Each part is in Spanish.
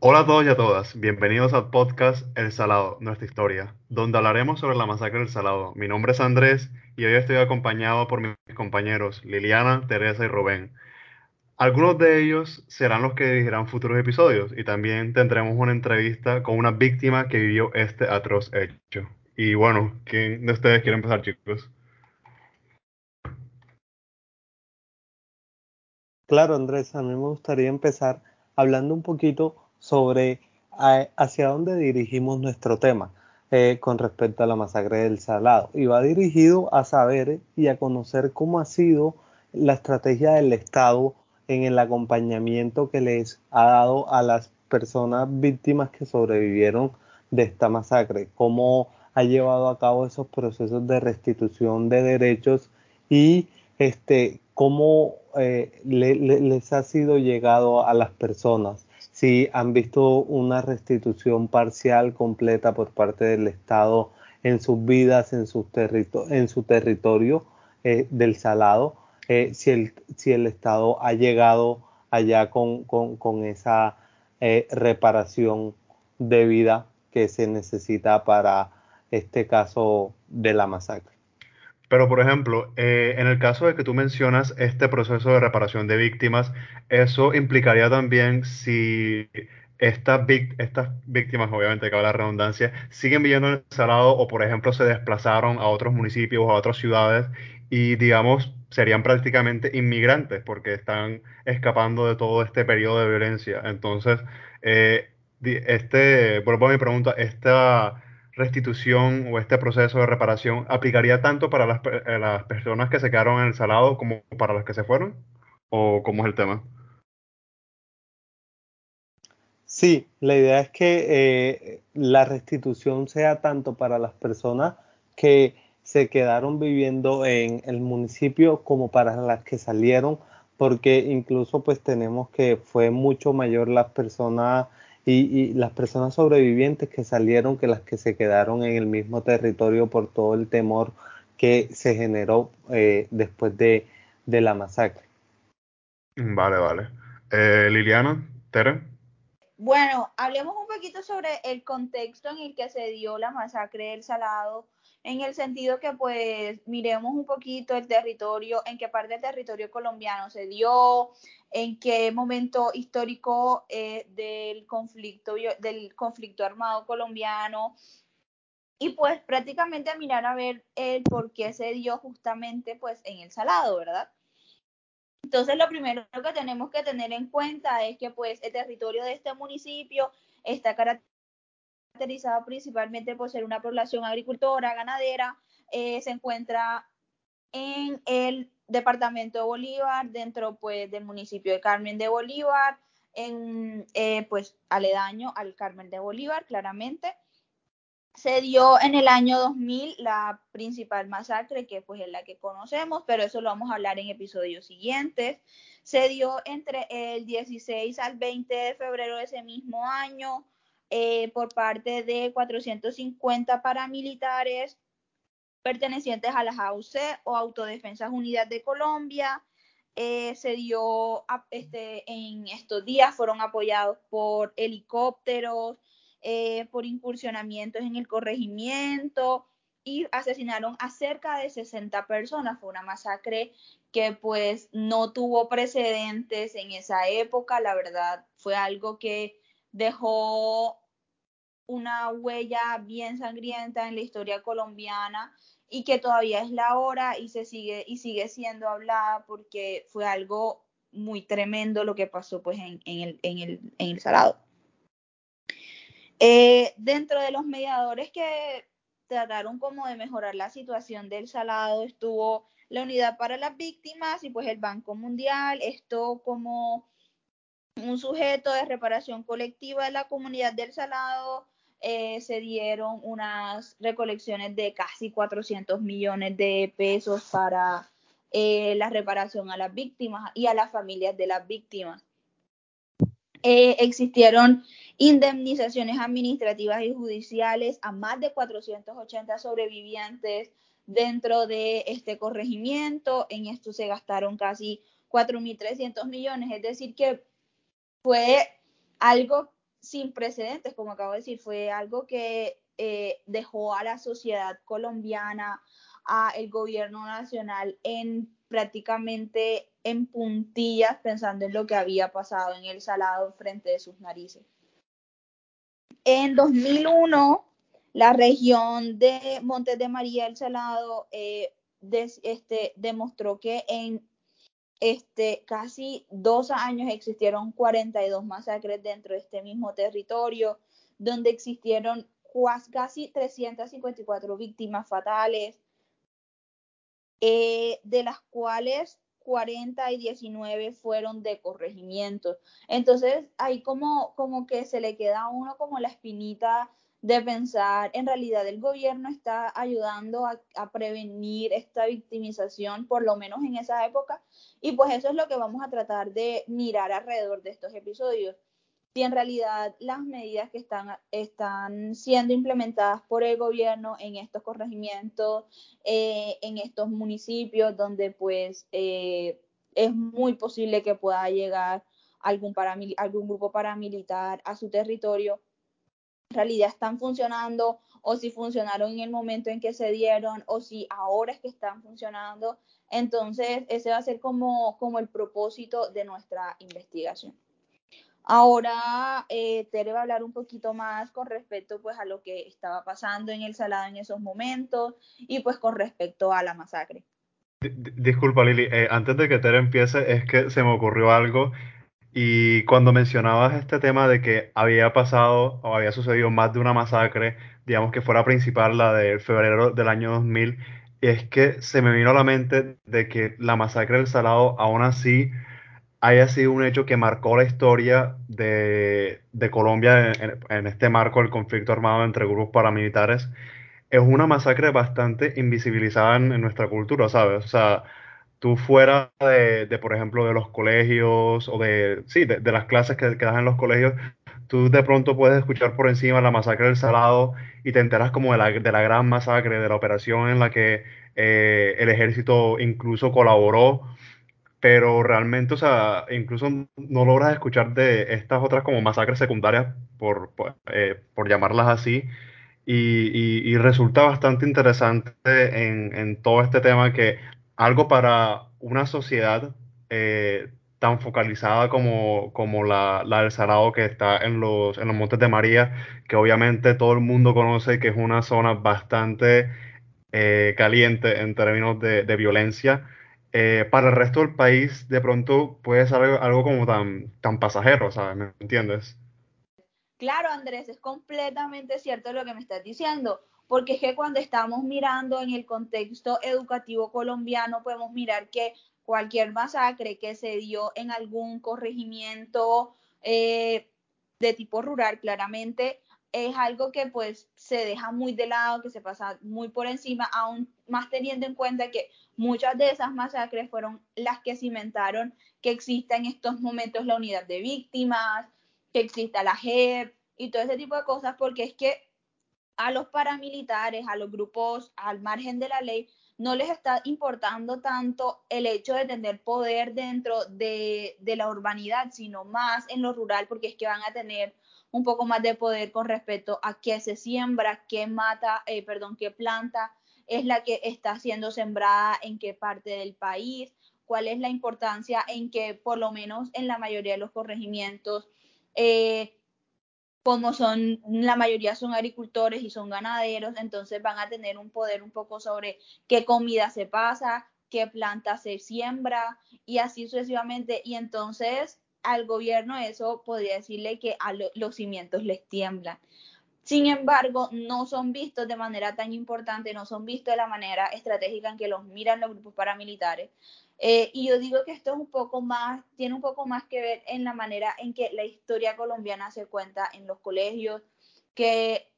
Hola a todos y a todas, bienvenidos al podcast El Salado, nuestra historia, donde hablaremos sobre la masacre del Salado. Mi nombre es Andrés y hoy estoy acompañado por mis compañeros Liliana, Teresa y Rubén. Algunos de ellos serán los que dirigirán futuros episodios y también tendremos una entrevista con una víctima que vivió este atroz hecho. Y bueno, ¿quién de ustedes quiere empezar, chicos? Claro, Andrés, a mí me gustaría empezar hablando un poquito sobre hacia dónde dirigimos nuestro tema eh, con respecto a la masacre del Salado. Y va dirigido a saber y a conocer cómo ha sido la estrategia del Estado en el acompañamiento que les ha dado a las personas víctimas que sobrevivieron de esta masacre, cómo ha llevado a cabo esos procesos de restitución de derechos y este, cómo eh, les ha sido llegado a las personas, si han visto una restitución parcial completa por parte del Estado en sus vidas, en, su territorio eh, del Salado, eh, si, el, si el Estado ha llegado allá con, con, esa eh, reparación debida que se necesita para este caso de la masacre. Pero, por ejemplo, eh, en el caso de que tú mencionas este proceso de reparación de víctimas, eso implicaría también si estas, estas víctimas, obviamente, cabe la redundancia, siguen viviendo en el Salado o, por ejemplo, se desplazaron a otros municipios o a otras ciudades y, digamos, serían prácticamente inmigrantes porque están escapando de todo este periodo de violencia. Entonces, eh, este, vuelvo a mi pregunta, esta restitución o este proceso de reparación aplicaría tanto para las, eh, las personas que se quedaron en el salado como para las que se fueron? ¿O cómo es el tema? Sí, la idea es que eh, la restitución sea tanto para las personas que se quedaron viviendo en el municipio como para las que salieron, porque incluso pues tenemos que fue mucho mayor las personas y, las personas sobrevivientes que salieron que las que se quedaron en el mismo territorio por todo el temor que se generó eh, después de, de, la masacre. Vale, vale. Eh, Liliana, Tere. Bueno, hablemos un poquito sobre el contexto en el que se dio la masacre del Salado en el sentido que pues miremos un poquito el territorio, en qué parte del territorio colombiano se dio, en qué momento histórico eh, del, conflicto, del conflicto armado colombiano, y pues prácticamente mirar a ver el por qué se dio justamente pues en el Salado, ¿verdad? Entonces lo primero que tenemos que tener en cuenta es que pues el territorio de este municipio está caracterizado principalmente por ser una población agricultora, ganadera, eh, se encuentra en el departamento de Bolívar, dentro pues del municipio de Carmen de Bolívar, en eh, pues aledaño al Carmen de Bolívar, claramente. Se dio en el año 2000 la principal masacre, que pues es la que conocemos, pero eso lo vamos a hablar en episodios siguientes. Se dio entre el 16 al 20 de febrero de ese mismo año. Eh, por parte de 450 paramilitares pertenecientes a las AUC o Autodefensas Unidas de Colombia. Eh, se dio este, en estos días, fueron apoyados por helicópteros, eh, por incursionamientos en el corregimiento y asesinaron a cerca de 60 personas. Fue una masacre que pues no tuvo precedentes en esa época, la verdad fue algo que dejó una huella bien sangrienta en la historia colombiana y que todavía es la hora y se sigue y sigue siendo hablada porque fue algo muy tremendo lo que pasó pues en, el, en, el, en el Salado. Eh, dentro de los mediadores que trataron como de mejorar la situación del Salado estuvo la Unidad para las Víctimas y pues el Banco Mundial, esto como un sujeto de reparación colectiva de la comunidad del Salado, eh, se dieron unas recolecciones de casi 400 millones de pesos para eh, la reparación a las víctimas y a las familias de las víctimas. Eh, existieron indemnizaciones administrativas y judiciales a más de 480 sobrevivientes dentro de este corregimiento. En esto se gastaron casi 4.300 millones, es decir, que fue algo sin precedentes, como acabo de decir, fue algo que eh, dejó a la sociedad colombiana, a el gobierno nacional en prácticamente en puntillas pensando en lo que había pasado en el salado frente de sus narices. En 2001, la región de Montes de María el Salado eh, este, demostró que en este, casi dos años existieron 42 masacres dentro de este mismo territorio, donde existieron casi 354 víctimas fatales, eh, de las cuales 40 y 19 fueron de corregimiento. Entonces, ahí como, como que se le queda a uno como la espinita de pensar, en realidad el gobierno está ayudando a, a, prevenir esta victimización, por lo menos en esa época, y pues eso es lo que vamos a tratar de mirar alrededor de estos episodios si en realidad las medidas que están, están siendo implementadas por el gobierno en estos corregimientos, eh, en estos municipios donde pues eh, es muy posible que pueda llegar algún, algún grupo paramilitar a su territorio, en realidad están funcionando o si funcionaron en el momento en que se dieron o si ahora es que están funcionando. Entonces, ese va a ser como, como el propósito de nuestra investigación. Ahora eh, Tere va a hablar un poquito más con respecto pues a lo que estaba pasando en el Salado en esos momentos y pues con respecto a la masacre. Disculpa Lili, eh, antes de que Tere empiece es que se me ocurrió algo y cuando mencionabas este tema de que había pasado o había sucedido más de una masacre, digamos que fuera principal la de febrero del año 2000, es que se me vino a la mente de que la masacre del Salado aún así haya sido un hecho que marcó la historia de, Colombia en, este marco del conflicto armado entre grupos paramilitares, es una masacre bastante invisibilizada en, nuestra cultura, ¿sabes? O sea, tú fuera de, por ejemplo, de los colegios o de, sí, de, las clases que, que das en los colegios, tú de pronto puedes escuchar por encima la masacre del Salado y te enteras como de la, de la gran masacre, de la operación en la que eh, el ejército incluso colaboró pero realmente, o sea, incluso no logras escuchar de estas otras como masacres secundarias, por, por, eh, llamarlas así, y, y, resulta bastante interesante en, en, todo este tema que algo para una sociedad eh, tan focalizada como, como la, la, del Sarao que está en los, en los Montes de María, que obviamente todo el mundo conoce que es una zona bastante eh, caliente en términos de violencia eh, para el resto del país de pronto puede ser algo, como tan, tan pasajero, ¿sabes? ¿Me entiendes? Claro, Andrés, es completamente cierto lo que me estás diciendo, porque es que cuando estamos mirando en el contexto educativo colombiano, podemos mirar que cualquier masacre que se dio en algún corregimiento eh, de tipo rural, claramente es algo que pues se deja muy de lado, que se pasa muy por encima, aún más teniendo en cuenta que muchas de esas masacres fueron las que cimentaron que exista en estos momentos la unidad de víctimas, que exista la JEP y todo ese tipo de cosas, porque es que a los paramilitares, a los grupos al margen de la ley, no les está importando tanto el hecho de tener poder dentro de, de la urbanidad, sino más en lo rural, porque es que van a tener un poco más de poder con respecto a qué se siembra, qué mata, eh, perdón, qué planta es la que está siendo sembrada en qué parte del país, cuál es la importancia en que por lo menos en la mayoría de los corregimientos, eh, como son, la mayoría son agricultores y son ganaderos, entonces van a tener un poder un poco sobre qué comida se pasa, qué planta se siembra y así sucesivamente. Y entonces al gobierno eso podría decirle que a los cimientos les tiemblan. Sin embargo, no son vistos de manera tan importante, no son vistos de la manera estratégica en que los miran los grupos paramilitares. Eh, y yo digo que esto es un poco más, tiene un poco más que ver en la manera en que la historia colombiana se cuenta en los colegios, que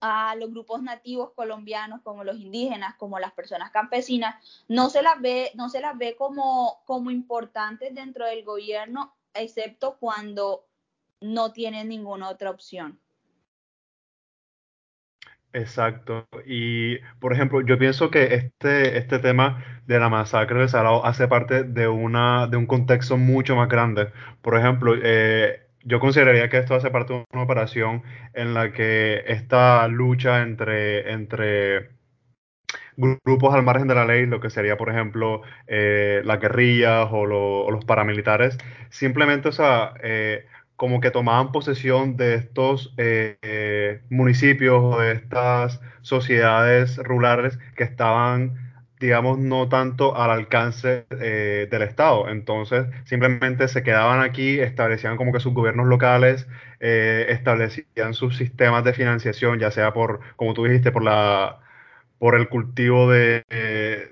a los grupos nativos colombianos como los indígenas, como las personas campesinas, no se las ve, no se las ve como, como importantes dentro del gobierno, excepto cuando no tienen ninguna otra opción. Exacto. Y, por ejemplo, yo pienso que este, este tema de la masacre de Salado hace parte de, una, de un contexto mucho más grande. Por ejemplo, eh, yo consideraría que esto hace parte de una operación en la que esta lucha entre, entre grupos al margen de la ley, lo que sería, por ejemplo, eh, las guerrillas o, los paramilitares, simplemente, o sea, eh, como que tomaban posesión de estos eh, municipios o de estas sociedades rurales que estaban digamos, no tanto al alcance del Estado. Entonces, simplemente se quedaban aquí, establecían como que sus gobiernos locales, establecían sus sistemas de financiación, ya sea por, como tú dijiste, por la por el cultivo de,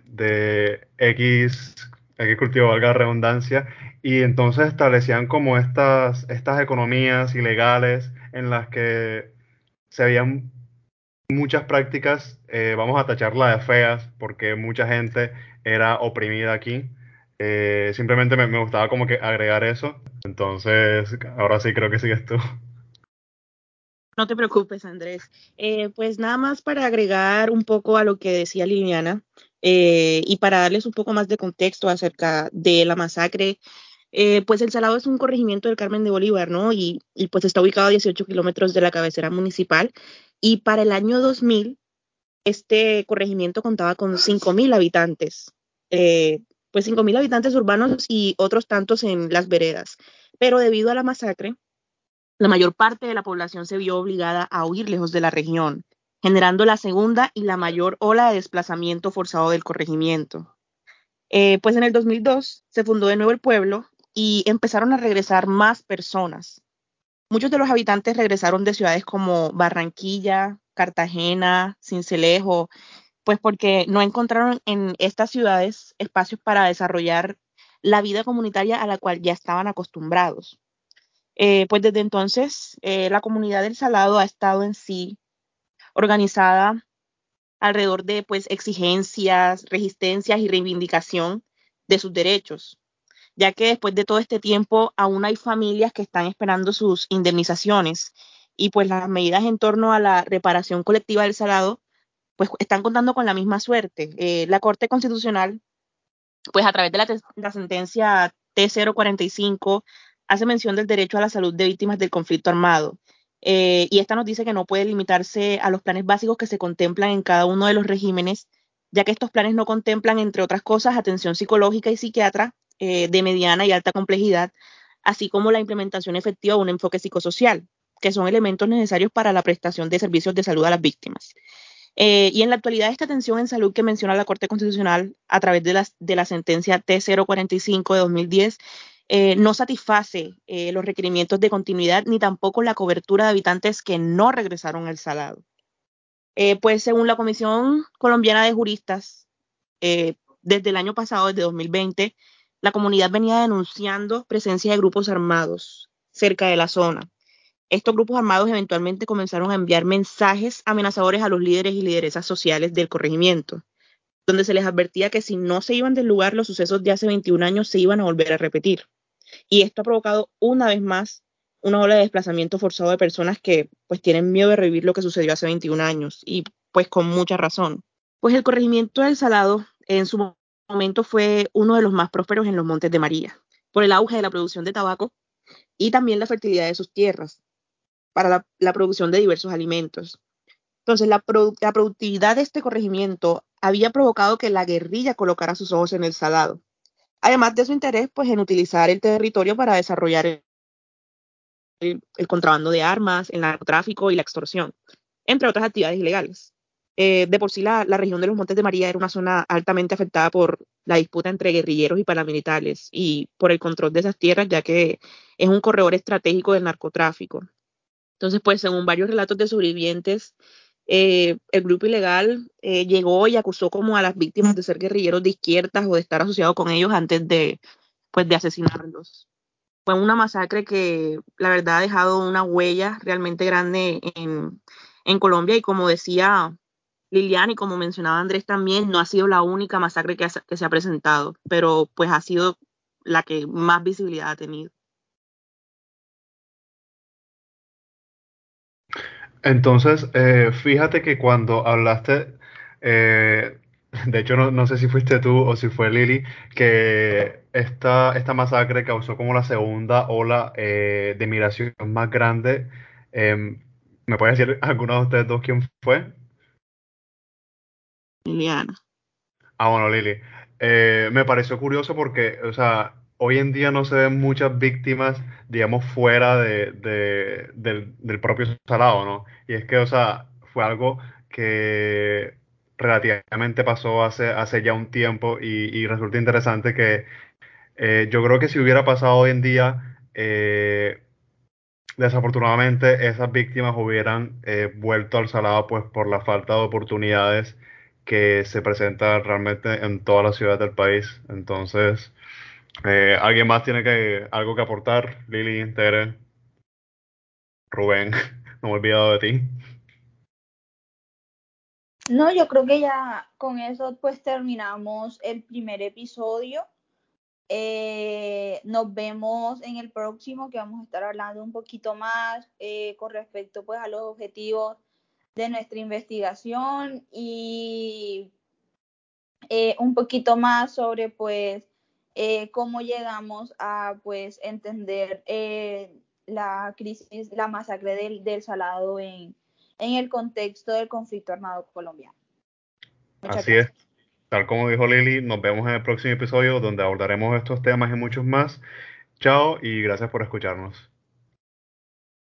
de X, X cultivo, valga redundancia, y entonces establecían como estas, estas economías ilegales en las que se habían muchas prácticas, eh, vamos a tacharla de feas, porque mucha gente era oprimida aquí. Eh, simplemente me, me, gustaba como que agregar eso. Entonces, ahora sí creo que sigues tú. No te preocupes, Andrés. Eh, pues nada más para agregar un poco a lo que decía Liliana eh, y para darles un poco más de contexto acerca de la masacre. Eh, pues El Salado es un corregimiento del Carmen de Bolívar, ¿no? Y, pues está ubicado a 18 kilómetros de la cabecera municipal y para el año 2000, este corregimiento contaba con 5.000 habitantes, pues 5.000 habitantes urbanos y otros tantos en las veredas. Pero debido a la masacre, la mayor parte de la población se vio obligada a huir lejos de la región, generando la segunda y la mayor ola de desplazamiento forzado del corregimiento. Eh, pues en el 2002 se fundó de nuevo el pueblo y empezaron a regresar más personas, Muchos de los habitantes regresaron de ciudades como Barranquilla, Cartagena, Cincelejo, pues porque no encontraron en estas ciudades espacios para desarrollar la vida comunitaria a la cual ya estaban acostumbrados. Eh, pues desde entonces eh, la comunidad del Salado ha estado en sí organizada alrededor de pues exigencias, resistencias y reivindicación de sus derechos ya que después de todo este tiempo aún hay familias que están esperando sus indemnizaciones y pues las medidas en torno a la reparación colectiva del salado pues están contando con la misma suerte. Eh, la Corte Constitucional, pues a través de la, la sentencia T045, hace mención del derecho a la salud de víctimas del conflicto armado. Eh, y esta nos dice que no puede limitarse a los planes básicos que se contemplan en cada uno de los regímenes, ya que estos planes no contemplan, entre otras cosas, atención psicológica y psiquiatra, eh, de mediana y alta complejidad, así como la implementación efectiva de un enfoque psicosocial, que son elementos necesarios para la prestación de servicios de salud a las víctimas. Eh, y en la actualidad, esta atención en salud que menciona la Corte Constitucional a través de de la sentencia T045 de 2010 eh, no satisface eh, los requerimientos de continuidad ni tampoco la cobertura de habitantes que no regresaron al salado. Eh, pues según la Comisión Colombiana de Juristas, desde el año pasado, desde 2020, la comunidad venía denunciando presencia de grupos armados cerca de la zona. Estos grupos armados eventualmente comenzaron a enviar mensajes amenazadores a los líderes y lideresas sociales del corregimiento, donde se les advertía que si no se iban del lugar, los sucesos de hace 21 años se iban a volver a repetir. Y esto ha provocado una vez más una ola de desplazamiento forzado de personas que pues tienen miedo de revivir lo que sucedió hace 21 años y pues con mucha razón. Pues el corregimiento del Salado en su momento fue uno de los más prósperos en los Montes de María, por el auge de la producción de tabaco y también la fertilidad de sus tierras para la, producción de diversos alimentos. Entonces, la, productividad de este corregimiento había provocado que la guerrilla colocara sus ojos en el salado, además de su interés pues, en utilizar el territorio para desarrollar el, contrabando de armas, el narcotráfico y la extorsión, entre otras actividades ilegales. Eh, de por sí la, la, región de los Montes de María era una zona altamente afectada por la disputa entre guerrilleros y paramilitares y por el control de esas tierras, ya que es un corredor estratégico del narcotráfico. Entonces, pues, según varios relatos de sobrevivientes, eh, el grupo ilegal eh, llegó y acusó como a las víctimas de ser guerrilleros de izquierdas o de estar asociados con ellos antes de, pues, de asesinarlos. Fue una masacre que, la verdad, ha dejado una huella realmente grande en, en Colombia y como decía Liliana, y como mencionaba Andrés también, no ha sido la única masacre que, que, se ha presentado, pero pues ha sido la que más visibilidad ha tenido. Entonces, eh, fíjate que cuando hablaste eh, de hecho no, no sé si fuiste tú o si fue Lili, que esta, esta masacre causó como la segunda ola eh, de migración más grande. Em, ¿me puede decir alguno de ustedes dos quién fue? Liliana. Ah, bueno, Lili. Eh, me pareció curioso porque, o sea, hoy en día no se ven muchas víctimas, digamos, fuera de, de- del, propio Salado, ¿no? Y es que, o sea, fue algo que relativamente pasó hace, hace ya un tiempo y, resulta interesante que eh, yo creo que si hubiera pasado hoy en día, eh, Desafortunadamente, esas víctimas hubieran eh, vuelto al Salado pues por la falta de oportunidades que se presentan realmente en todas las ciudades del país. Entonces, eh, ¿alguien más tiene que, algo que aportar? Lili, Tere, Rubén, no me he olvidado de ti. No, yo creo que ya con eso pues terminamos el primer episodio. Eh, nos vemos en el próximo que vamos a estar hablando un poquito más eh, con respecto pues a los objetivos de nuestra investigación y un poquito más sobre pues eh, cómo llegamos a pues entender eh, la crisis, la masacre del, del Salado en, en, el contexto del conflicto armado colombiano. Muchas Así gracias. es. Tal como dijo Lili, nos vemos en el próximo episodio donde abordaremos estos temas y muchos más. Chao y gracias por escucharnos.